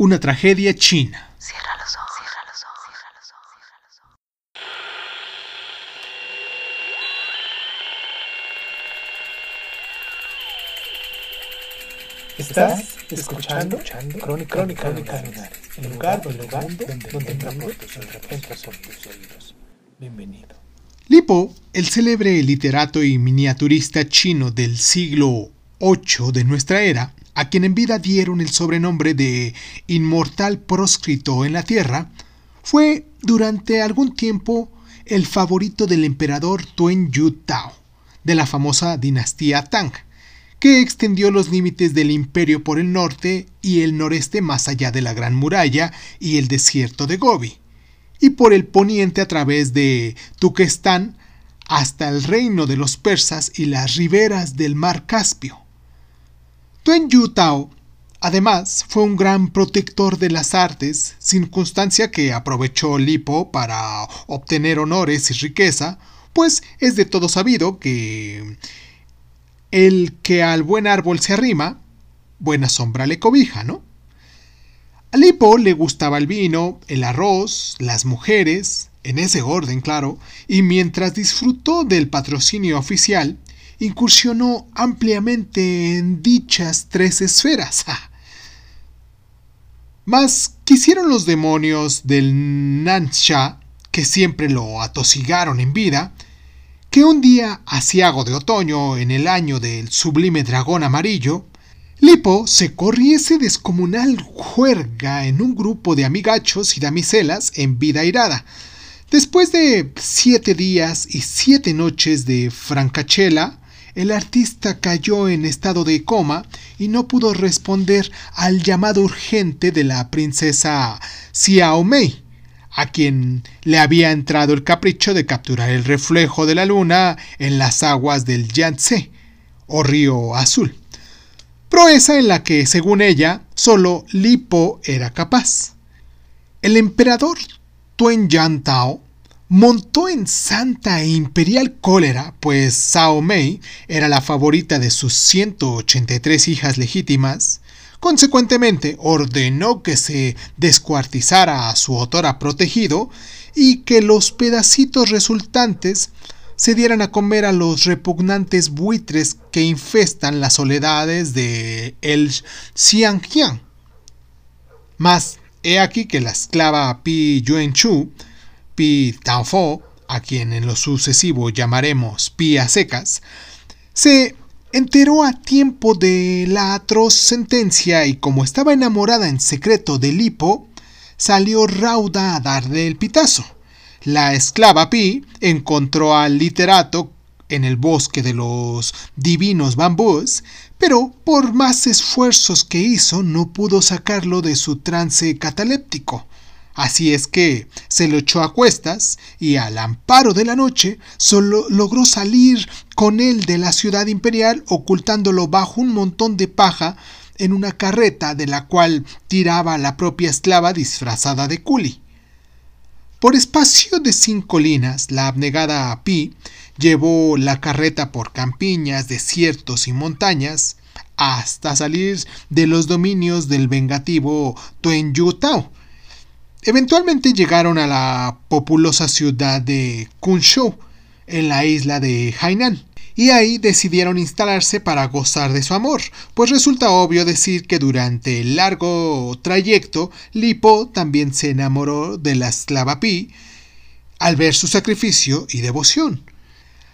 Una tragedia china. Cierra los ojos, cierra los ojos, cierra los ojos, cierra los ojos. Estás escuchando, Crónica, Crónica, Crónica Lunares, el lugar, el lugar donde, donde oídos. Entra por tus oídos. Bienvenido. Li Po, el célebre literato y miniaturista chino del siglo VIII de nuestra era, a quien en vida dieron el sobrenombre de inmortal proscrito en la tierra, fue durante algún tiempo el favorito del emperador Tuen Yu Tao, de la famosa dinastía Tang, que extendió los límites del imperio por el norte y el noreste más allá de la Gran Muralla y el desierto de Gobi, y por el poniente a través de Turquestán hasta el reino de los persas y las riberas del mar Caspio. Tuen Yu Tao, además, fue un gran protector de las artes, circunstancia que aprovechó Lipo para obtener honores y riqueza, pues es de todo sabido que el que al buen árbol se arrima, buena sombra le cobija, ¿no? A Lipo le gustaba el vino, el arroz, las mujeres, en ese orden, claro, y mientras disfrutó del patrocinio oficial, incursionó ampliamente en dichas tres esferas. Mas quisieron los demonios del Nansha, que siempre lo atosigaron en vida, que un día asiago de otoño en el año del sublime dragón amarillo, Lipo se corriese descomunal juerga en un grupo de amigachos y damiselas en vida irada. Después de siete días y siete noches de francachela, el artista cayó en estado de coma y no pudo responder al llamado urgente de la princesa Xiao Mei, a quien le había entrado el capricho de capturar el reflejo de la luna en las aguas del Yangtze, o río azul, proeza en la que, según ella, solo Lipo era capaz. El emperador Tuen Yan Tao montó en santa e imperial cólera, pues Sao Mei era la favorita de sus 183 hijas legítimas, consecuentemente ordenó que se descuartizara a su autora protegido y que los pedacitos resultantes se dieran a comer a los repugnantes buitres que infestan las soledades de el Xiangjiang. Mas he aquí que la esclava Pi Yuanchu Pi Taofo, a quien en lo sucesivo llamaremos Pi a secas, se enteró a tiempo de la atroz sentencia y como estaba enamorada en secreto de Lipo, salió rauda a darle el pitazo. La esclava Pi encontró al literato en el bosque de los divinos bambús, pero por más esfuerzos que hizo no pudo sacarlo de su trance cataléptico. Así es que se lo echó a cuestas y al amparo de la noche solo logró salir con él de la ciudad imperial ocultándolo bajo un montón de paja en una carreta de la cual tiraba la propia esclava disfrazada de culi. Por espacio de cinco linas, la abnegada Pi llevó la carreta por campiñas, desiertos y montañas hasta salir de los dominios del vengativo Tuen Eventualmente llegaron a la populosa ciudad de Kunshou, en la isla de Hainan, y ahí decidieron instalarse para gozar de su amor, pues resulta obvio decir que durante el largo trayecto Lipo también se enamoró de la esclava Pi al ver su sacrificio y devoción.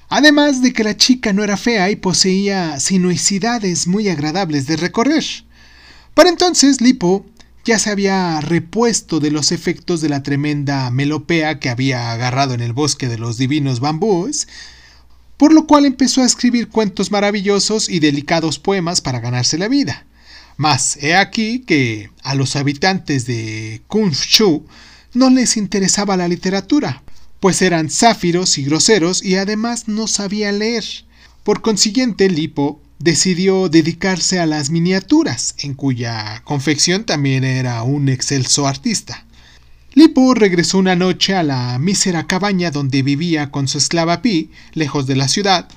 Además de que la chica no era fea y poseía sinuosidades muy agradables de recorrer. Para entonces Lipo ya se había repuesto de los efectos de la tremenda melopea que había agarrado en el bosque de los divinos bambúes, por lo cual empezó a escribir cuentos maravillosos y delicados poemas para ganarse la vida. Mas he aquí que a los habitantes de Kunshu no les interesaba la literatura, pues eran záfiros y groseros y además no sabían leer. Por consiguiente, Lipo decidió dedicarse a las miniaturas, en cuya confección también era un excelso artista. Lipo regresó una noche a la mísera cabaña donde vivía con su esclava Pi, lejos de la ciudad.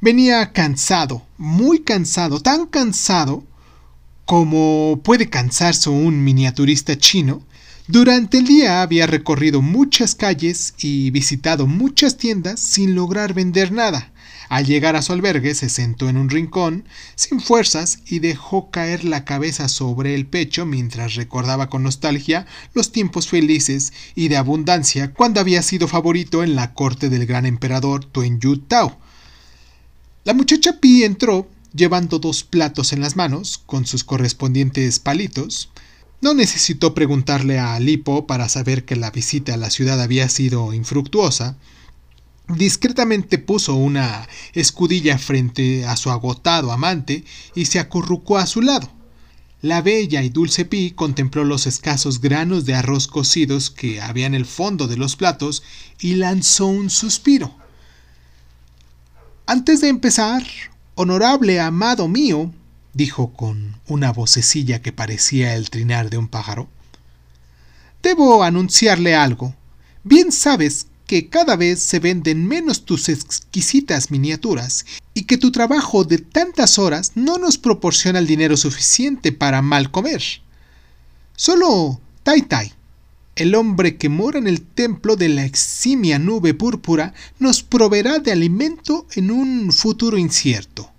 Venía cansado, muy cansado, tan cansado Como puede cansarse un miniaturista chino, durante el día había recorrido muchas calles y visitado muchas tiendas sin lograr vender nada. Al llegar a su albergue se sentó en un rincón, sin fuerzas, y dejó caer la cabeza sobre el pecho mientras recordaba con nostalgia los tiempos felices y de abundancia cuando había sido favorito en la corte del gran emperador Tuen Yu Tao. La muchacha Pi entró llevando dos platos en las manos, con sus correspondientes palitos. No necesitó preguntarle a Lipo para saber que la visita a la ciudad había sido infructuosa. Discretamente puso una escudilla frente a su agotado amante y se acurrucó a su lado. La bella y dulce Pi contempló los escasos granos de arroz cocidos que había en el fondo de los platos y lanzó un suspiro. Antes de empezar, honorable amado mío, dijo con una vocecilla que parecía el trinar de un pájaro, debo anunciarle algo. Bien sabes que cada vez se venden menos tus exquisitas miniaturas y que tu trabajo de tantas horas no nos proporciona el dinero suficiente para mal comer. Solo Tai Tai, el hombre que mora en el templo de la eximia nube púrpura nos proveerá de alimento en un futuro incierto.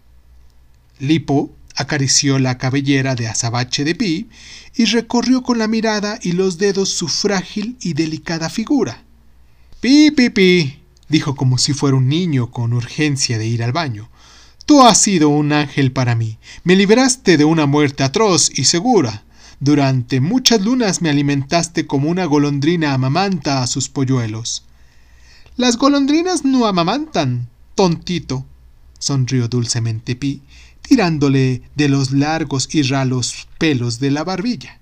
Lipo acarició la cabellera de azabache de Pi y recorrió con la mirada y los dedos su frágil y delicada figura. Pi, pi, pi, dijo como si fuera un niño con urgencia de ir al baño. Tú has sido un ángel para mí. Me libraste de una muerte atroz y segura. Durante muchas lunas me alimentaste como una golondrina amamanta a sus polluelos. Las golondrinas no amamantan, tontito, sonrió dulcemente Pi, tirándole de los largos y ralos pelos de la barbilla.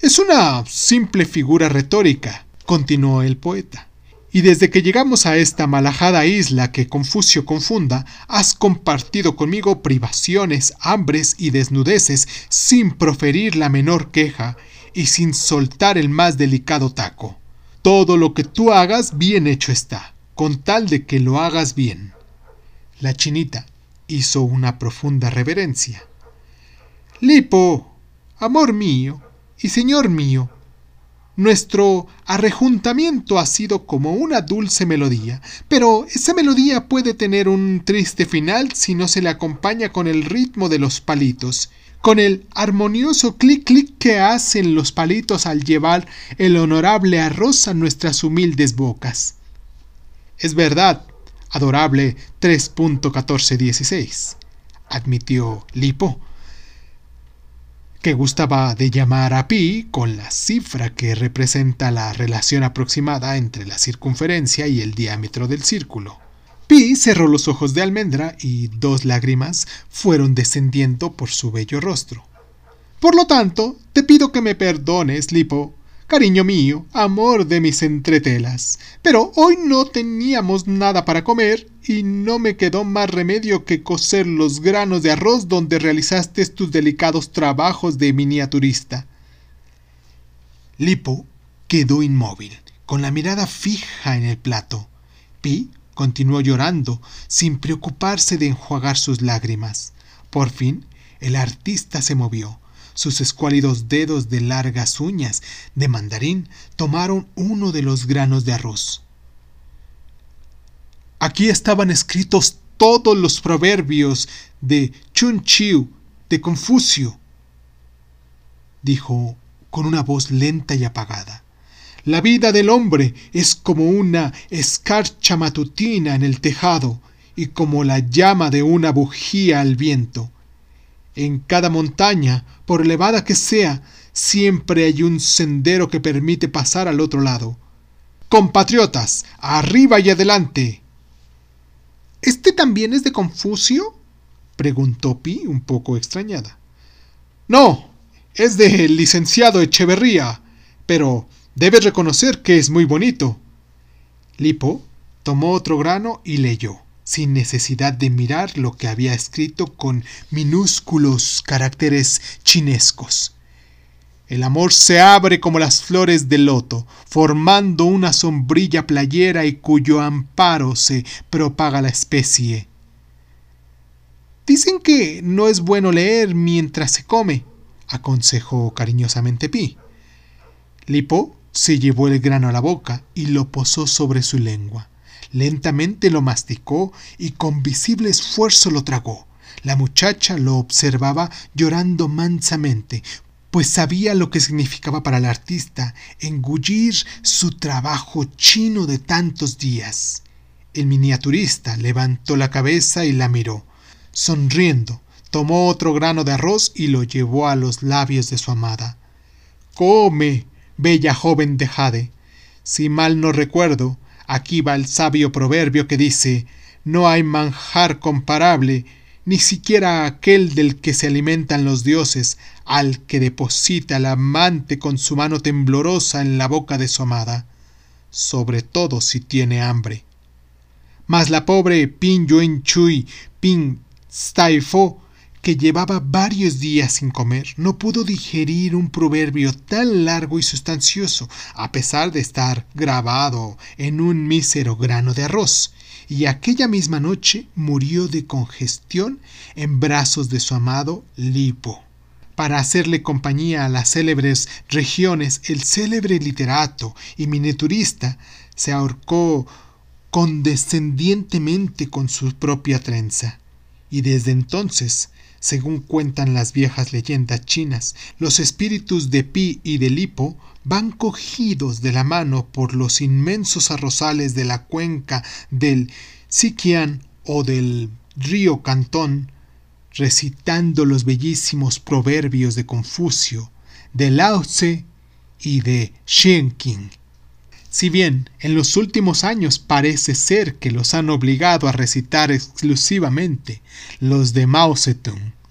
Es una simple figura retórica, continuó el poeta. Y desde que llegamos a esta malajada isla que Confucio confunda, has compartido conmigo privaciones, hambres y desnudeces sin proferir la menor queja y sin soltar el más delicado taco. Todo lo que tú hagas bien hecho está, con tal de que lo hagas bien. La chinita hizo una profunda reverencia. Lipo, amor mío y señor mío, nuestro arrejuntamiento ha sido como una dulce melodía, pero esa melodía puede tener un triste final si no se le acompaña con el ritmo de los palitos, con el armonioso clic-clic que hacen los palitos al llevar el honorable arroz a nuestras humildes bocas. Es verdad, adorable 3.1416, admitió Lipo, que gustaba de llamar a pi con la cifra que representa la relación aproximada entre la circunferencia y el diámetro del círculo. Pi cerró los ojos de almendra y dos lágrimas fueron descendiendo por su bello rostro. Por lo tanto, te pido que me perdones, Lipo, cariño mío, amor de mis entretelas. Pero hoy no teníamos nada para comer y no me quedó más remedio que coser los granos de arroz donde realizaste tus delicados trabajos de miniaturista. Lipo quedó inmóvil, con la mirada fija en el plato. Pi continuó llorando, sin preocuparse de enjuagar sus lágrimas. Por fin, el artista se movió. Sus escuálidos dedos de largas uñas de mandarín tomaron uno de los granos de arroz. Aquí estaban escritos todos los proverbios de Chun Chiu, de Confucio, dijo con una voz lenta y apagada. La vida del hombre es como una escarcha matutina en el tejado y como la llama de una bujía al viento. En cada montaña, por elevada que sea, siempre hay un sendero que permite pasar al otro lado. Compatriotas, arriba y adelante. ¿Este también es de Confucio? preguntó Pi un poco extrañada. No, es del licenciado Echeverría, pero debes reconocer que es muy bonito. Lipo tomó otro grano y leyó, sin necesidad de mirar lo que había escrito con minúsculos caracteres chinescos. El amor se abre como las flores del loto, formando una sombrilla playera y cuyo amparo se propaga la especie. Dicen que no es bueno leer mientras se come, aconsejó cariñosamente Pi. Lipo se llevó el grano a la boca y lo posó sobre su lengua. Lentamente lo masticó y con visible esfuerzo lo tragó. La muchacha lo observaba llorando mansamente, pues sabía lo que significaba para el artista engullir su trabajo chino de tantos días. El miniaturista levantó la cabeza y la miró. Sonriendo, tomó otro grano de arroz y lo llevó a los labios de su amada. Come, bella joven de Jade. Si mal no recuerdo, aquí va el sabio proverbio que dice no hay manjar comparable, ni siquiera aquel del que se alimentan los dioses, al que deposita el amante con su mano temblorosa en la boca de su amada, sobre todo si tiene hambre. Mas la pobre Pin Yuen Chui Pin Staifo que llevaba varios días sin comer, no pudo digerir un proverbio tan largo y sustancioso, a pesar de estar grabado en un mísero grano de arroz, y aquella misma noche murió de congestión en brazos de su amado Lipo. Para hacerle compañía a las célebres regiones, el célebre literato y miniaturista se ahorcó condescendientemente con su propia trenza, y desde entonces según cuentan las viejas leyendas chinas, los espíritus de Pi y de Lipo van cogidos de la mano por los inmensos arrozales de la cuenca del Siquian o del río Cantón, recitando los bellísimos proverbios de Confucio, de Lao Tse y de Shenqing. Si bien en los últimos años parece ser que los han obligado a recitar exclusivamente los de Mao Zedong.